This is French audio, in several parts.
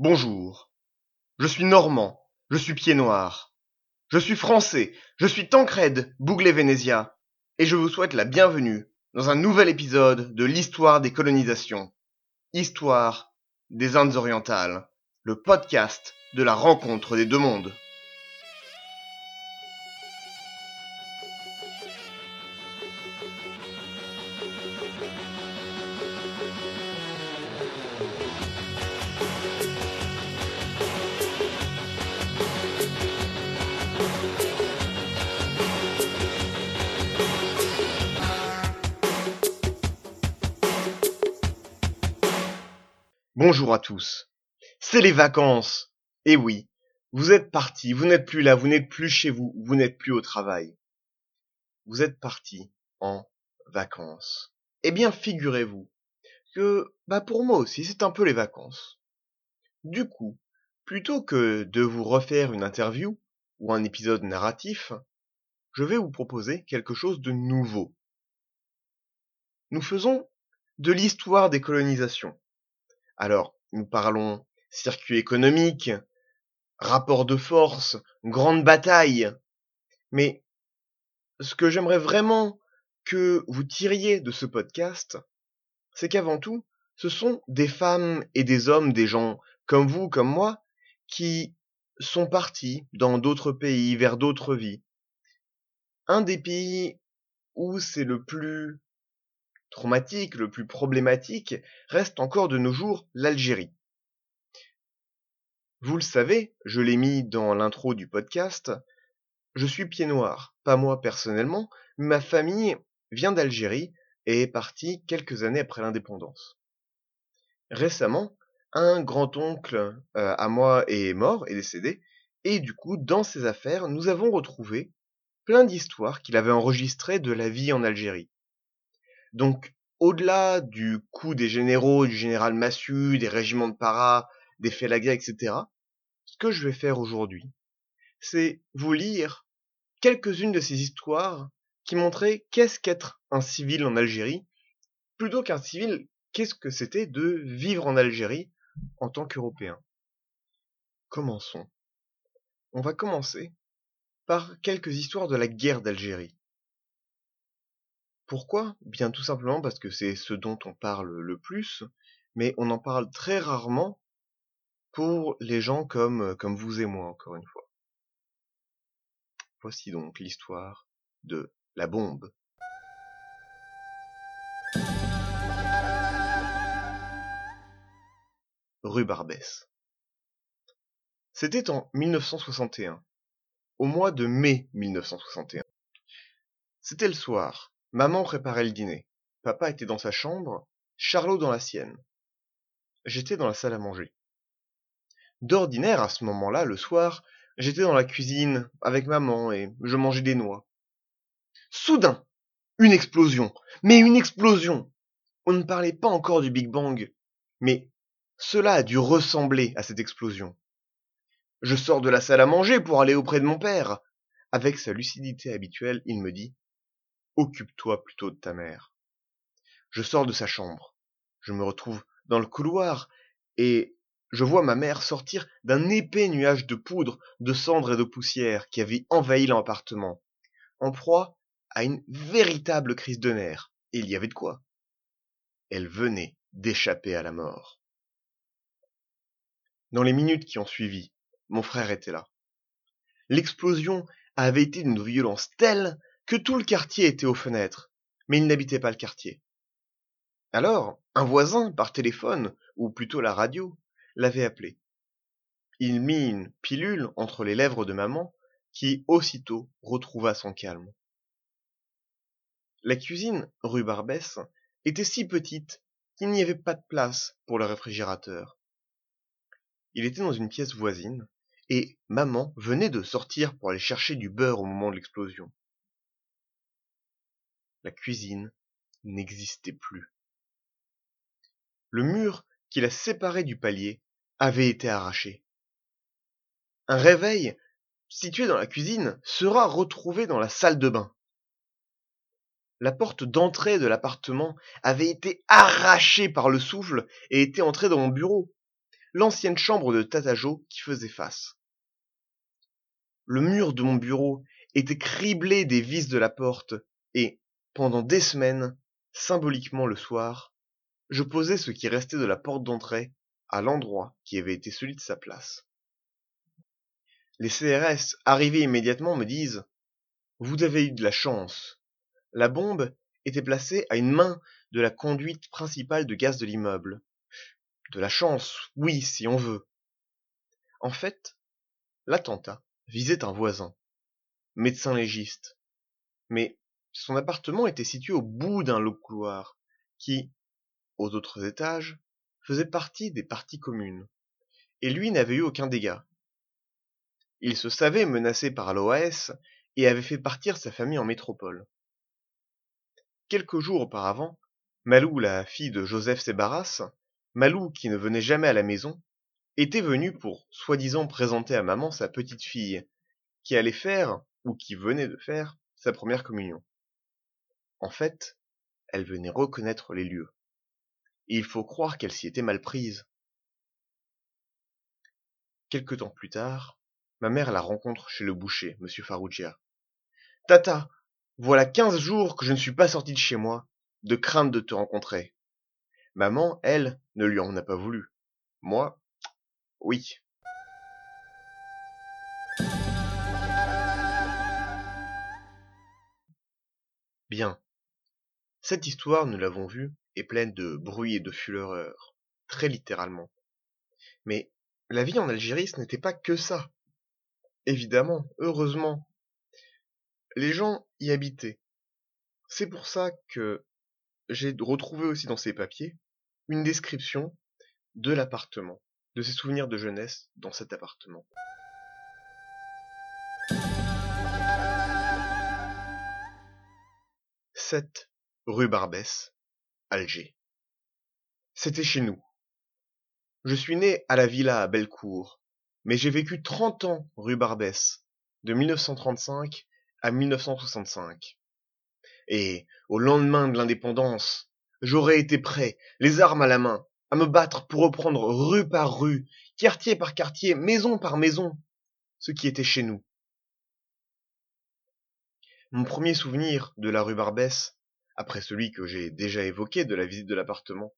Bonjour. Je suis normand, je suis pied noir. Je suis français, je suis Tancred Bouglet-Venezia, et je vous souhaite la bienvenue dans un nouvel épisode de l'histoire des colonisations. Histoire des Indes orientales, le podcast de la rencontre des deux mondes. Bonjour à tous. C'est les vacances. Et oui, vous êtes partis, vous n'êtes plus là, vous n'êtes plus chez vous, vous n'êtes plus au travail. Vous êtes partis en vacances. Eh bien, figurez-vous que, bah pour moi aussi, c'est un peu les vacances. Du coup, plutôt que de vous refaire une interview ou un épisode narratif, je vais vous proposer quelque chose de nouveau. Nous faisons de l'histoire des colonisations. Alors, nous parlons circuit économique, rapport de force, grande bataille. Mais ce que j'aimerais vraiment que vous tiriez de ce podcast, c'est qu'avant tout, ce sont des femmes et des hommes, des gens comme vous, comme moi, qui sont partis dans d'autres pays, vers d'autres vies. Un des pays où c'est le plus traumatique, le plus problématique, reste encore de nos jours l'Algérie. Vous le savez, je l'ai mis dans l'intro du podcast, je suis pied noir, pas moi personnellement, ma famille vient d'Algérie et est partie quelques années après l'indépendance. Récemment, un grand-oncle euh, à moi est mort, est décédé, et du coup, dans ses affaires, nous avons retrouvé plein d'histoires qu'il avait enregistrées de la vie en Algérie. Donc, au-delà du coup des généraux, du général Massu, des régiments de para, des Felaga, etc., ce que je vais faire aujourd'hui, c'est vous lire quelques-unes de ces histoires qui montraient qu'est-ce qu'être un civil en Algérie, plutôt qu'un civil, qu'est-ce que c'était de vivre en Algérie en tant qu'Européen. Commençons. On va commencer par quelques histoires de la guerre d'Algérie. Pourquoi? Bien tout simplement parce que c'est ce dont on parle le plus, mais on en parle très rarement pour les gens comme, comme vous et moi, encore une fois. Voici donc l'histoire de la bombe. Rue Barbès. C'était en 1961, au mois de mai 1961. C'était le soir, Maman préparait le dîner. Papa était dans sa chambre, Charlot dans la sienne. J'étais dans la salle à manger. D'ordinaire, à ce moment-là, le soir, j'étais dans la cuisine avec maman et je mangeais des noix. Soudain, une explosion. Mais une explosion. On ne parlait pas encore du Big Bang. Mais cela a dû ressembler à cette explosion. Je sors de la salle à manger pour aller auprès de mon père. Avec sa lucidité habituelle, il me dit Occupe-toi plutôt de ta mère. Je sors de sa chambre. Je me retrouve dans le couloir et je vois ma mère sortir d'un épais nuage de poudre, de cendres et de poussière qui avait envahi l'appartement, en proie à une véritable crise de nerfs. Et il y avait de quoi. Elle venait d'échapper à la mort. Dans les minutes qui ont suivi, mon frère était là. L'explosion avait été d'une violence telle que tout le quartier était aux fenêtres, mais il n'habitait pas le quartier. Alors, un voisin, par téléphone, ou plutôt la radio, l'avait appelé. Il mit une pilule entre les lèvres de maman, qui aussitôt retrouva son calme. La cuisine, rue Barbès, était si petite qu'il n'y avait pas de place pour le réfrigérateur. Il était dans une pièce voisine, et maman venait de sortir pour aller chercher du beurre au moment de l'explosion la cuisine n'existait plus. Le mur qui la séparait du palier avait été arraché. Un réveil, situé dans la cuisine, sera retrouvé dans la salle de bain. La porte d'entrée de l'appartement avait été arrachée par le souffle et était entrée dans mon bureau. l'ancienne chambre de Tatajo qui faisait face. Le mur de mon bureau était criblé des vis de la porte et, pendant des semaines, symboliquement le soir, je posais ce qui restait de la porte d'entrée à l'endroit qui avait été celui de sa place. Les CRS, arrivés immédiatement, me disent Vous avez eu de la chance. La bombe était placée à une main de la conduite principale de gaz de l'immeuble. De la chance, oui, si on veut. En fait, l'attentat visait un voisin, médecin légiste. Mais son appartement était situé au bout d'un long couloir qui, aux autres étages, faisait partie des parties communes. Et lui n'avait eu aucun dégât. Il se savait menacé par l'OAS et avait fait partir sa famille en métropole. Quelques jours auparavant, Malou, la fille de Joseph Sébaras, Malou qui ne venait jamais à la maison, était venue pour soi-disant présenter à maman sa petite fille, qui allait faire, ou qui venait de faire, sa première communion. En fait, elle venait reconnaître les lieux. Il faut croire qu'elle s'y était mal prise. Quelque temps plus tard, ma mère la rencontre chez le boucher, M. Farrugia. Tata, voilà quinze jours que je ne suis pas sorti de chez moi, de crainte de te rencontrer. Maman, elle, ne lui en a pas voulu. Moi, oui. Bien. Cette histoire, nous l'avons vu, est pleine de bruit et de fureur, très littéralement. Mais la vie en Algérie, ce n'était pas que ça. Évidemment, heureusement. Les gens y habitaient. C'est pour ça que j'ai retrouvé aussi dans ces papiers une description de l'appartement, de ses souvenirs de jeunesse dans cet appartement. « 7 rue Barbès, Alger. C'était chez nous. Je suis né à la villa à Bellecour, mais j'ai vécu 30 ans rue Barbès, de 1935 à 1965. Et, au lendemain de l'indépendance, j'aurais été prêt, les armes à la main, à me battre pour reprendre rue par rue, quartier par quartier, maison par maison, ce qui était chez nous. Mon premier souvenir de la rue Barbès, après celui que j'ai déjà évoqué de la visite de l'appartement.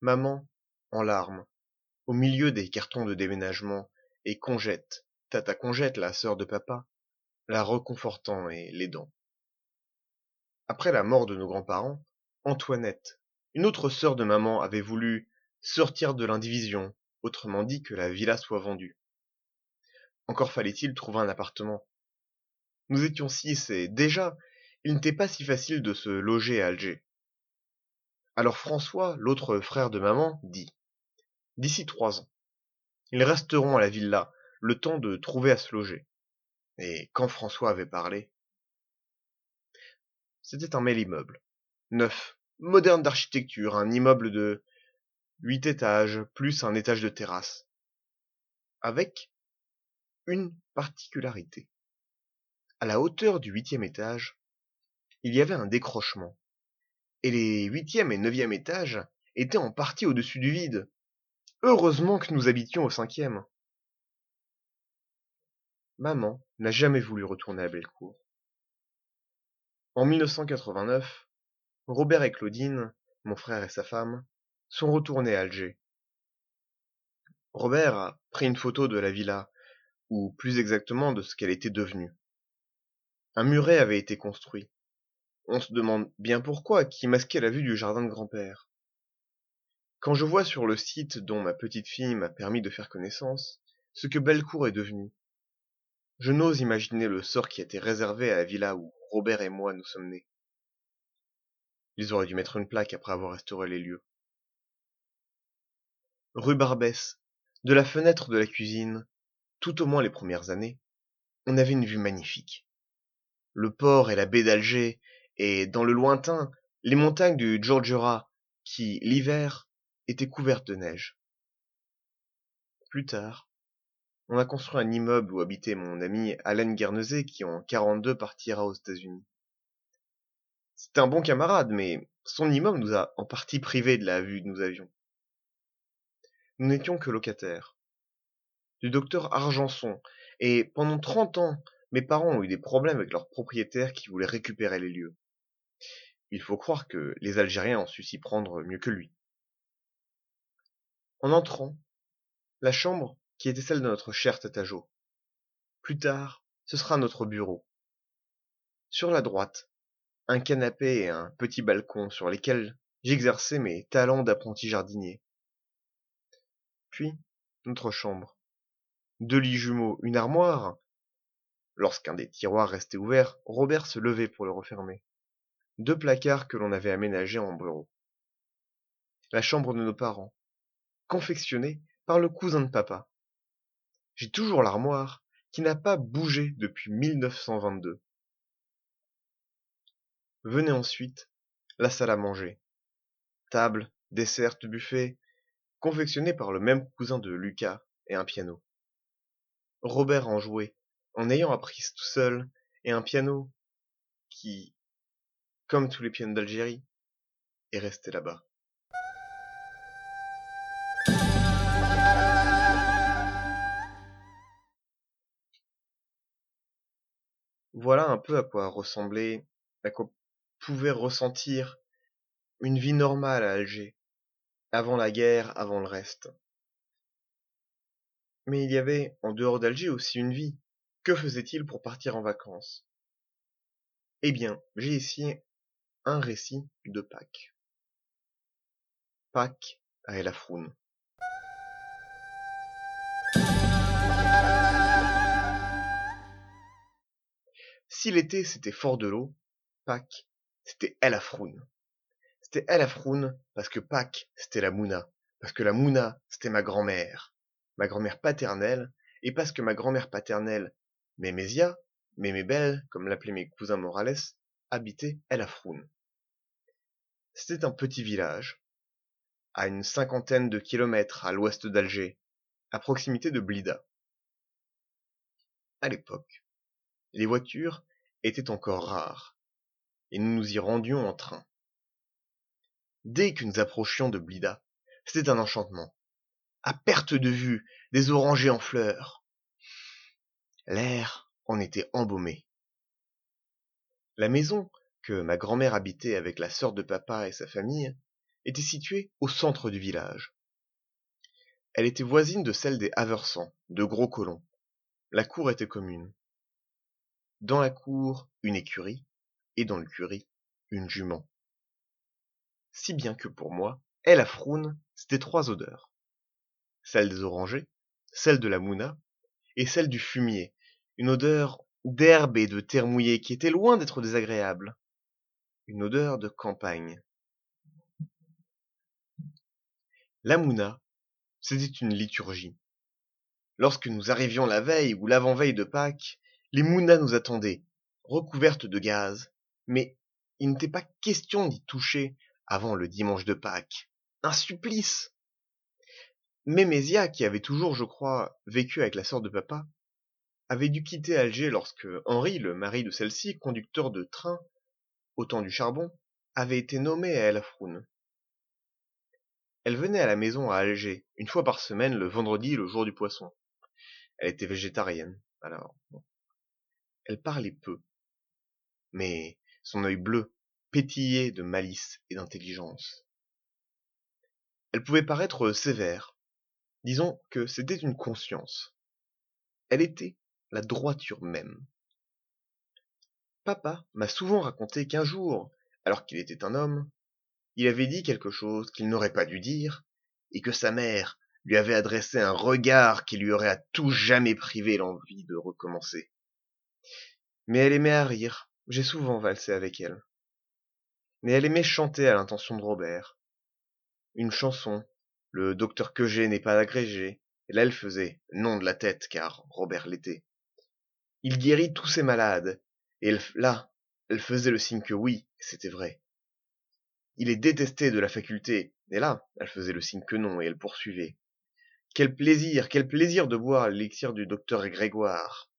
Maman, en larmes, au milieu des cartons de déménagement, et Congette, Tata Congette, la sœur de papa, la reconfortant et l'aidant. Après la mort de nos grands-parents, Antoinette, une autre sœur de maman, avait voulu sortir de l'indivision, autrement dit que la villa soit vendue. Encore fallait-il trouver un appartement. Nous étions six et déjà il n'était pas si facile de se loger à Alger. Alors François, l'autre frère de maman, dit D'ici trois ans, ils resteront à la villa, le temps de trouver à se loger. Et quand François avait parlé, c'était un bel immeuble, neuf, moderne d'architecture, un immeuble de huit étages, plus un étage de terrasse, avec une particularité. À la hauteur du huitième étage, il y avait un décrochement. Et les huitième et neuvième étages étaient en partie au-dessus du vide. Heureusement que nous habitions au cinquième. Maman n'a jamais voulu retourner à Bellecour. En 1989, Robert et Claudine, mon frère et sa femme, sont retournés à Alger. Robert a pris une photo de la villa, ou plus exactement de ce qu'elle était devenue. Un muret avait été construit, on se demande bien pourquoi, qui masquait la vue du jardin de grand-père. Quand je vois sur le site dont ma petite fille m'a permis de faire connaissance, ce que Bellecour est devenu, je n'ose imaginer le sort qui été réservé à la villa où Robert et moi nous sommes nés. Ils auraient dû mettre une plaque après avoir restauré les lieux. Rue Barbès, de la fenêtre de la cuisine, tout au moins les premières années, on avait une vue magnifique. Le port et la baie d'Alger et dans le lointain les montagnes du Djurdjura qui, l'hiver, étaient couvertes de neige. Plus tard, on a construit un immeuble où habitait mon ami Alain Guernesey qui en 42 partira aux États-Unis. C'était un bon camarade, mais son immeuble nous a en partie privés de la vue que nous avions. nous n'étions que locataires. Du docteur Argenson, et pendant trente ans, mes parents ont eu des problèmes avec leurs propriétaires qui voulaient récupérer les lieux. Il faut croire que les Algériens ont su s'y prendre mieux que lui. En entrant, la chambre qui était celle de notre cher Tatajo. Plus tard, ce sera notre bureau. Sur la droite, un canapé et un petit balcon sur lesquels j'exerçais mes talents d'apprenti jardinier. Puis, notre chambre. Deux lits jumeaux, une armoire. Lorsqu'un des tiroirs restait ouvert, Robert se levait pour le refermer. Deux placards que l'on avait aménagés en bureau. La chambre de nos parents, confectionnée par le cousin de papa. J'ai toujours l'armoire qui n'a pas bougé depuis 1922. Venait ensuite la salle à manger. Table, dessert, buffet, confectionné par le même cousin de Lucas et un piano. Robert en jouait, en ayant appris tout seul, et un piano qui, comme tous les pianos d'Algérie, est resté là-bas. Voilà un peu à quoi ressemblait, à quoi pouvait ressentir une vie normale à Alger, avant la guerre, avant le reste. Mais il y avait, en dehors d'Alger, aussi une vie. Que faisait-il pour partir en vacances? Eh bien, j'ai ici un récit de Pâques. Pâques à El Afroun. Si l'été c'était fort de l'eau, Pâques c'était El Afroun. C'était El Afroun parce que Pâques c'était la Mouna, parce que la Mouna c'était ma grand-mère, ma grand-mère paternelle, et parce que ma grand-mère paternelle, Mémésia, Mémé Belle, comme l'appelaient mes cousins Morales, habitait El Afroun. C'était un petit village, à une cinquantaine de kilomètres à l'ouest d'Alger, à proximité de Blida. À l'époque, les voitures était encore rare, et nous nous y rendions en train. Dès que nous approchions de Blida, c'était un enchantement. À perte de vue, des orangers en fleurs. L'air en était embaumé. La maison que ma grand-mère habitait avec la sœur de papa et sa famille était située au centre du village. Elle était voisine de celle des Haversans, de gros colons. La cour était commune dans la cour une écurie, et dans l'écurie une jument. Si bien que pour moi, El Afroun, c'était trois odeurs. Celle des orangers, celle de la mouna, et celle du fumier, une odeur d'herbe et de terre mouillée qui était loin d'être désagréable. Une odeur de campagne. La mouna, c'était une liturgie. Lorsque nous arrivions la veille ou l'avant-veille de Pâques, les mounas nous attendaient, recouvertes de gaz, mais il n'était pas question d'y toucher avant le dimanche de Pâques. Un supplice Mémésia, qui avait toujours, je crois, vécu avec la sœur de papa, avait dû quitter Alger lorsque Henri, le mari de celle-ci, conducteur de train au temps du charbon, avait été nommé à El Afroun. Elle venait à la maison à Alger, une fois par semaine, le vendredi, le jour du poisson. Elle était végétarienne, alors elle parlait peu, mais son œil bleu pétillait de malice et d'intelligence. Elle pouvait paraître sévère, disons que c'était une conscience. Elle était la droiture même. Papa m'a souvent raconté qu'un jour, alors qu'il était un homme, il avait dit quelque chose qu'il n'aurait pas dû dire, et que sa mère lui avait adressé un regard qui lui aurait à tout jamais privé l'envie de recommencer. Mais elle aimait à rire. J'ai souvent valsé avec elle. Mais elle aimait chanter à l'intention de robert. Une chanson le docteur Queget n'est pas agrégé et là elle faisait non de la tête car robert l'était il guérit tous ses malades. Et là elle faisait le signe que oui c'était vrai. Il est détesté de la faculté. Et là elle faisait le signe que non et elle poursuivait. Quel plaisir quel plaisir de boire l'élixir du docteur grégoire.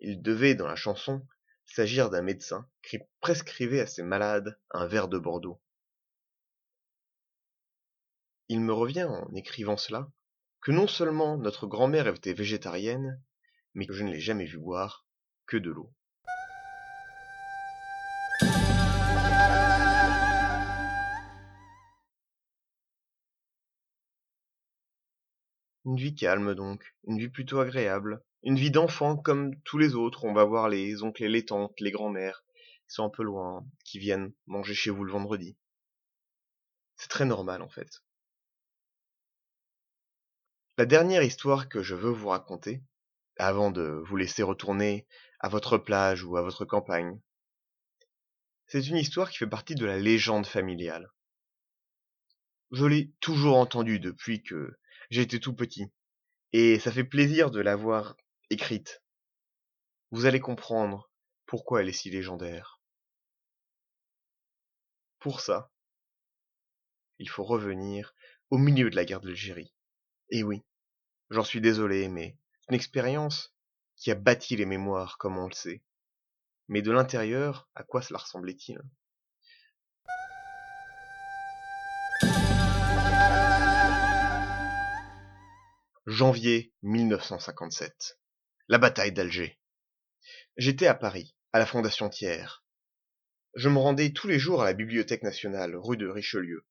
Il devait, dans la chanson, s'agir d'un médecin qui prescrivait à ses malades un verre de Bordeaux. il me revient en écrivant cela que non seulement notre grand-mère était végétarienne, mais que je ne l'ai jamais vue boire que de l'eau. Une vie calme donc, une vie plutôt agréable, une vie d'enfant comme tous les autres, on va voir les oncles et les tantes, les grands-mères, qui sont un peu loin, qui viennent manger chez vous le vendredi. C'est très normal en fait. La dernière histoire que je veux vous raconter, avant de vous laisser retourner à votre plage ou à votre campagne, c'est une histoire qui fait partie de la légende familiale. Je l'ai toujours entendue depuis que j'étais tout petit, et ça fait plaisir de l'avoir écrite. Vous allez comprendre pourquoi elle est si légendaire. Pour ça, il faut revenir au milieu de la guerre d'Algérie. Et oui, j'en suis désolé, mais une expérience qui a bâti les mémoires, comme on le sait. Mais de l'intérieur, à quoi cela ressemblait-il? Janvier 1957. La bataille d'Alger. J'étais à Paris, à la Fondation Thiers. Je me rendais tous les jours à la Bibliothèque nationale, rue de Richelieu.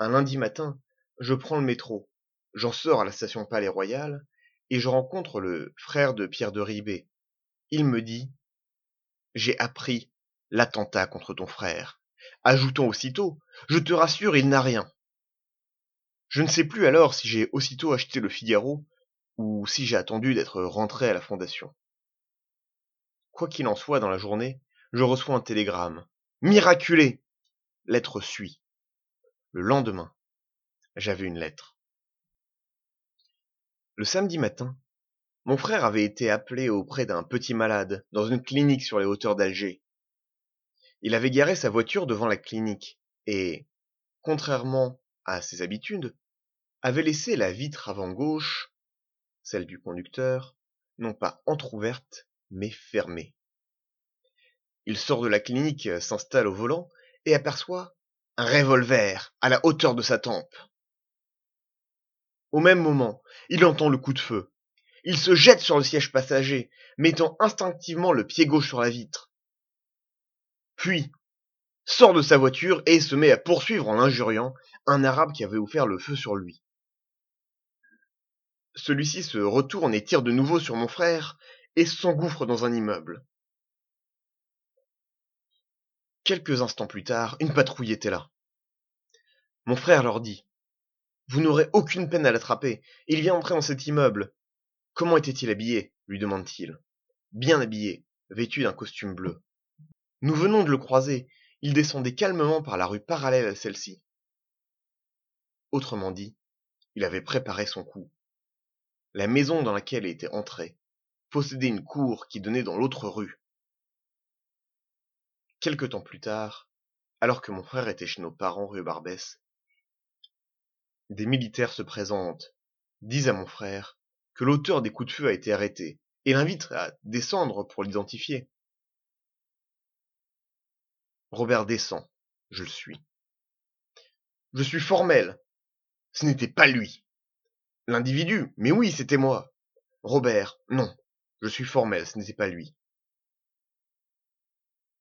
Un lundi matin, je prends le métro, j'en sors à la station Palais Royal, et je rencontre le frère de Pierre de Ribet. Il me dit J'ai appris l'attentat contre ton frère. Ajoutons aussitôt Je te rassure, il n'a rien. Je ne sais plus alors si j'ai aussitôt acheté le Figaro ou si j'ai attendu d'être rentré à la Fondation. Quoi qu'il en soit dans la journée, je reçois un télégramme. Miraculé Lettre suit. Le lendemain, j'avais une lettre. Le samedi matin, mon frère avait été appelé auprès d'un petit malade dans une clinique sur les hauteurs d'Alger. Il avait garé sa voiture devant la clinique et, contrairement à ses habitudes, avait laissé la vitre avant gauche, celle du conducteur, non pas entr'ouverte, mais fermée. Il sort de la clinique, s'installe au volant et aperçoit un revolver à la hauteur de sa tempe. Au même moment, il entend le coup de feu. Il se jette sur le siège passager, mettant instinctivement le pied gauche sur la vitre. Puis, sort de sa voiture et se met à poursuivre en l'injuriant un arabe qui avait offert le feu sur lui. Celui-ci se retourne et tire de nouveau sur mon frère et s'engouffre dans un immeuble. Quelques instants plus tard, une patrouille était là. Mon frère leur dit Vous n'aurez aucune peine à l'attraper. Il vient entrer dans cet immeuble. Comment était-il habillé? lui demande-t-il. Bien habillé, vêtu d'un costume bleu. Nous venons de le croiser. Il descendait calmement par la rue parallèle à celle-ci. Autrement dit, il avait préparé son coup. La maison dans laquelle il était entré possédait une cour qui donnait dans l'autre rue. Quelque temps plus tard, alors que mon frère était chez nos parents rue Barbès, des militaires se présentent, disent à mon frère que l'auteur des coups de feu a été arrêté et l'invitent à descendre pour l'identifier. Robert descend, je le suis. Je suis formel. Ce n'était pas lui. L'individu, mais oui, c'était moi. Robert, non. Je suis formel, ce n'était pas lui.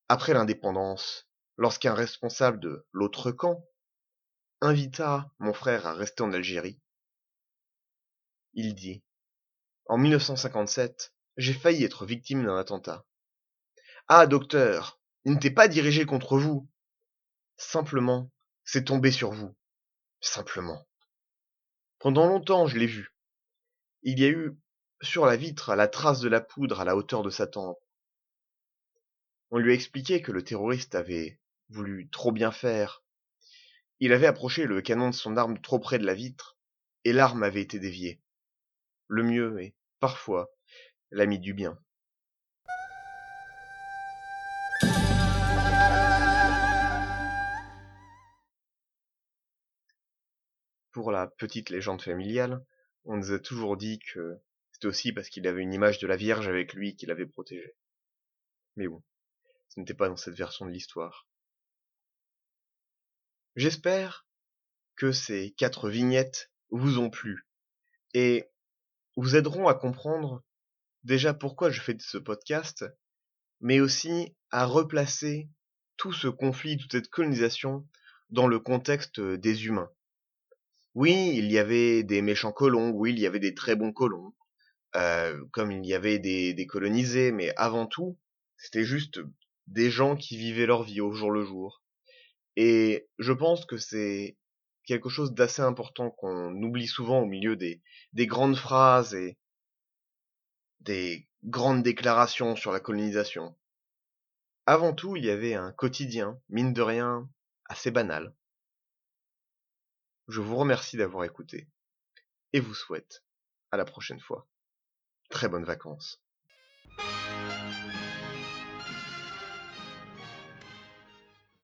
Après l'indépendance, lorsqu'un responsable de l'autre camp invita mon frère à rester en Algérie, il dit En 1957, j'ai failli être victime d'un attentat. Ah, docteur, il n'était pas dirigé contre vous. Simplement, c'est tombé sur vous. Simplement. Pendant longtemps, je l'ai vu. Il y a eu sur la vitre la trace de la poudre à la hauteur de sa tempe. On lui a expliqué que le terroriste avait voulu trop bien faire. Il avait approché le canon de son arme trop près de la vitre, et l'arme avait été déviée. Le mieux est, parfois, l'ami du bien. Pour la petite légende familiale, on nous a toujours dit que c'était aussi parce qu'il avait une image de la Vierge avec lui qui l'avait protégé. Mais bon, ce n'était pas dans cette version de l'histoire. J'espère que ces quatre vignettes vous ont plu et vous aideront à comprendre déjà pourquoi je fais ce podcast, mais aussi à replacer tout ce conflit, toute cette colonisation dans le contexte des humains. Oui, il y avait des méchants colons, oui, il y avait des très bons colons, euh, comme il y avait des, des colonisés, mais avant tout, c'était juste des gens qui vivaient leur vie au jour le jour. Et je pense que c'est quelque chose d'assez important qu'on oublie souvent au milieu des, des grandes phrases et des grandes déclarations sur la colonisation. Avant tout, il y avait un quotidien, mine de rien, assez banal. Je vous remercie d'avoir écouté et vous souhaite à la prochaine fois. Très bonnes vacances.